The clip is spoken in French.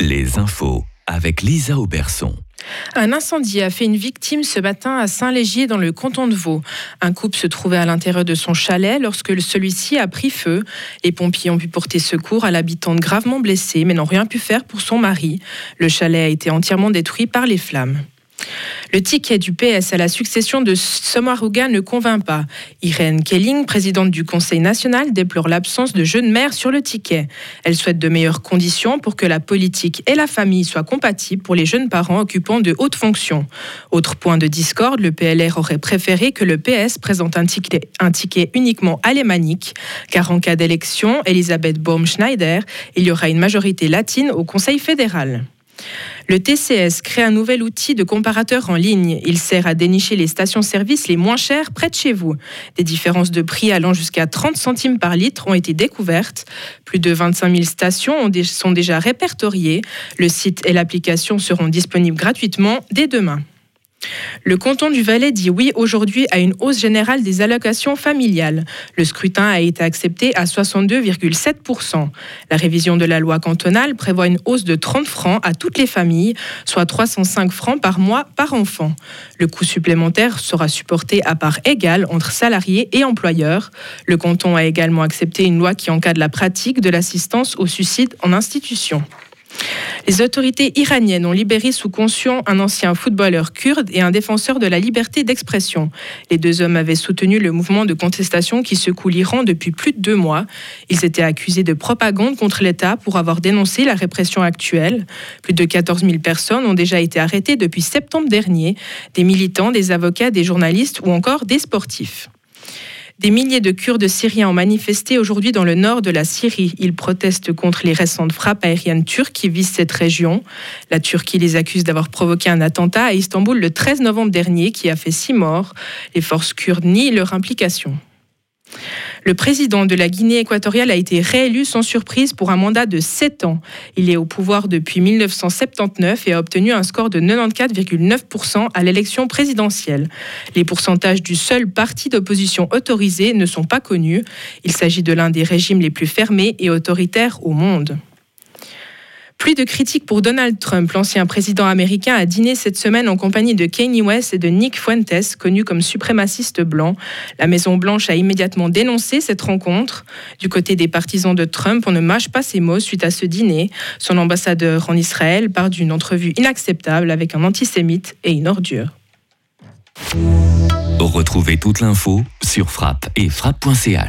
Les infos avec Lisa Auberson. Un incendie a fait une victime ce matin à Saint-Légier dans le canton de Vaud. Un couple se trouvait à l'intérieur de son chalet lorsque celui-ci a pris feu. Les pompiers ont pu porter secours à l'habitante gravement blessée mais n'ont rien pu faire pour son mari. Le chalet a été entièrement détruit par les flammes. Le ticket du PS à la succession de Sommaruga ne convainc pas. Irène Kelling, présidente du Conseil national, déplore l'absence de jeunes mères sur le ticket. Elle souhaite de meilleures conditions pour que la politique et la famille soient compatibles pour les jeunes parents occupant de hautes fonctions. Autre point de discorde, le PLR aurait préféré que le PS présente un ticket, un ticket uniquement alémanique, car en cas d'élection, Elisabeth Baum-Schneider, il y aura une majorité latine au Conseil fédéral. Le TCS crée un nouvel outil de comparateur en ligne. Il sert à dénicher les stations-service les moins chères près de chez vous. Des différences de prix allant jusqu'à 30 centimes par litre ont été découvertes. Plus de 25 000 stations sont déjà répertoriées. Le site et l'application seront disponibles gratuitement dès demain. Le canton du Valais dit oui aujourd'hui à une hausse générale des allocations familiales. Le scrutin a été accepté à 62,7%. La révision de la loi cantonale prévoit une hausse de 30 francs à toutes les familles, soit 305 francs par mois par enfant. Le coût supplémentaire sera supporté à part égale entre salariés et employeurs. Le canton a également accepté une loi qui encadre la pratique de l'assistance au suicide en institution. Les autorités iraniennes ont libéré sous caution un ancien footballeur kurde et un défenseur de la liberté d'expression. Les deux hommes avaient soutenu le mouvement de contestation qui secoue l'Iran depuis plus de deux mois. Ils étaient accusés de propagande contre l'État pour avoir dénoncé la répression actuelle. Plus de 14 000 personnes ont déjà été arrêtées depuis septembre dernier, des militants, des avocats, des journalistes ou encore des sportifs. Des milliers de Kurdes syriens ont manifesté aujourd'hui dans le nord de la Syrie. Ils protestent contre les récentes frappes aériennes turques qui visent cette région. La Turquie les accuse d'avoir provoqué un attentat à Istanbul le 13 novembre dernier qui a fait six morts. Les forces kurdes nient leur implication. Le président de la Guinée équatoriale a été réélu sans surprise pour un mandat de 7 ans. Il est au pouvoir depuis 1979 et a obtenu un score de 94,9% à l'élection présidentielle. Les pourcentages du seul parti d'opposition autorisé ne sont pas connus. Il s'agit de l'un des régimes les plus fermés et autoritaires au monde. De critiques pour Donald Trump. L'ancien président américain a dîné cette semaine en compagnie de Kanye West et de Nick Fuentes, connus comme suprémacistes blancs. La Maison-Blanche a immédiatement dénoncé cette rencontre. Du côté des partisans de Trump, on ne mâche pas ses mots suite à ce dîner. Son ambassadeur en Israël part d'une entrevue inacceptable avec un antisémite et une ordure. Retrouvez toute l'info sur frappe et frappe.ch.